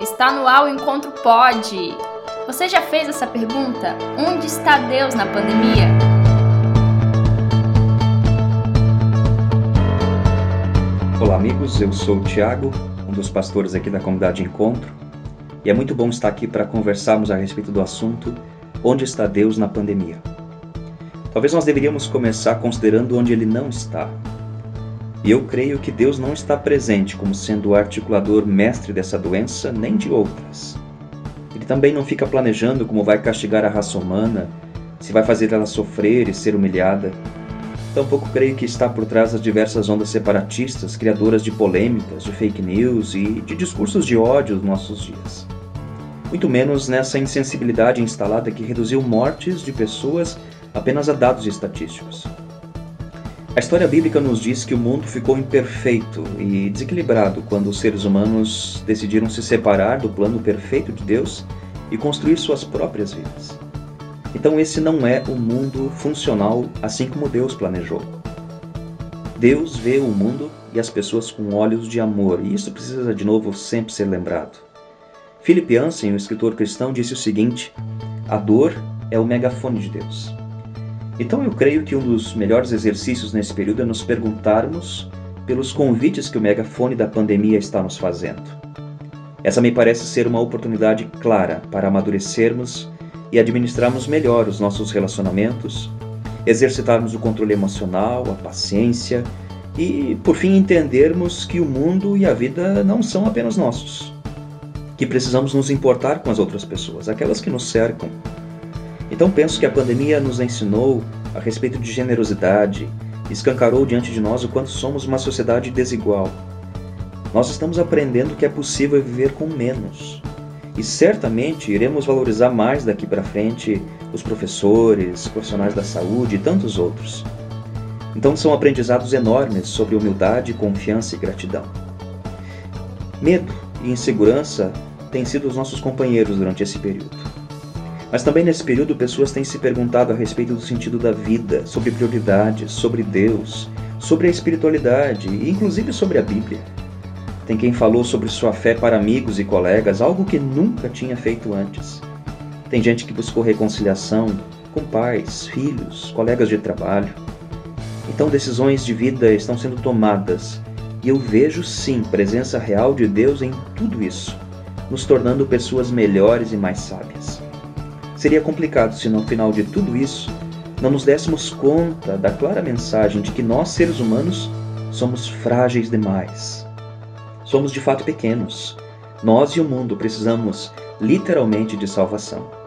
Está no ar o Encontro Pode. Você já fez essa pergunta? Onde está Deus na pandemia? Olá, amigos. Eu sou o Tiago, um dos pastores aqui da comunidade Encontro, e é muito bom estar aqui para conversarmos a respeito do assunto Onde está Deus na pandemia? Talvez nós deveríamos começar considerando onde ele não está. E eu creio que Deus não está presente como sendo o articulador mestre dessa doença, nem de outras. Ele também não fica planejando como vai castigar a raça humana, se vai fazer ela sofrer e ser humilhada. Tampouco creio que está por trás das diversas ondas separatistas, criadoras de polêmicas, de fake news e de discursos de ódio dos nossos dias. Muito menos nessa insensibilidade instalada que reduziu mortes de pessoas apenas a dados estatísticos. A história bíblica nos diz que o mundo ficou imperfeito e desequilibrado quando os seres humanos decidiram se separar do plano perfeito de Deus e construir suas próprias vidas. Então, esse não é um mundo funcional assim como Deus planejou. Deus vê o mundo e as pessoas com olhos de amor, e isso precisa de novo sempre ser lembrado. Philip Ansem, um escritor cristão, disse o seguinte: A dor é o megafone de Deus. Então eu creio que um dos melhores exercícios nesse período é nos perguntarmos pelos convites que o megafone da pandemia está nos fazendo. Essa me parece ser uma oportunidade clara para amadurecermos e administrarmos melhor os nossos relacionamentos, exercitarmos o controle emocional, a paciência e, por fim, entendermos que o mundo e a vida não são apenas nossos, que precisamos nos importar com as outras pessoas, aquelas que nos cercam, então penso que a pandemia nos ensinou a respeito de generosidade, escancarou diante de nós o quanto somos uma sociedade desigual. Nós estamos aprendendo que é possível viver com menos. E certamente iremos valorizar mais daqui para frente os professores, profissionais da saúde e tantos outros. Então são aprendizados enormes sobre humildade, confiança e gratidão. Medo e insegurança têm sido os nossos companheiros durante esse período. Mas também nesse período pessoas têm se perguntado a respeito do sentido da vida, sobre prioridades, sobre Deus, sobre a espiritualidade e inclusive sobre a Bíblia. Tem quem falou sobre sua fé para amigos e colegas, algo que nunca tinha feito antes. Tem gente que buscou reconciliação com pais, filhos, colegas de trabalho. Então decisões de vida estão sendo tomadas e eu vejo sim presença real de Deus em tudo isso, nos tornando pessoas melhores e mais sábias. Seria complicado se no final de tudo isso não nos dessemos conta da clara mensagem de que nós, seres humanos, somos frágeis demais. Somos de fato pequenos. Nós e o mundo precisamos literalmente de salvação.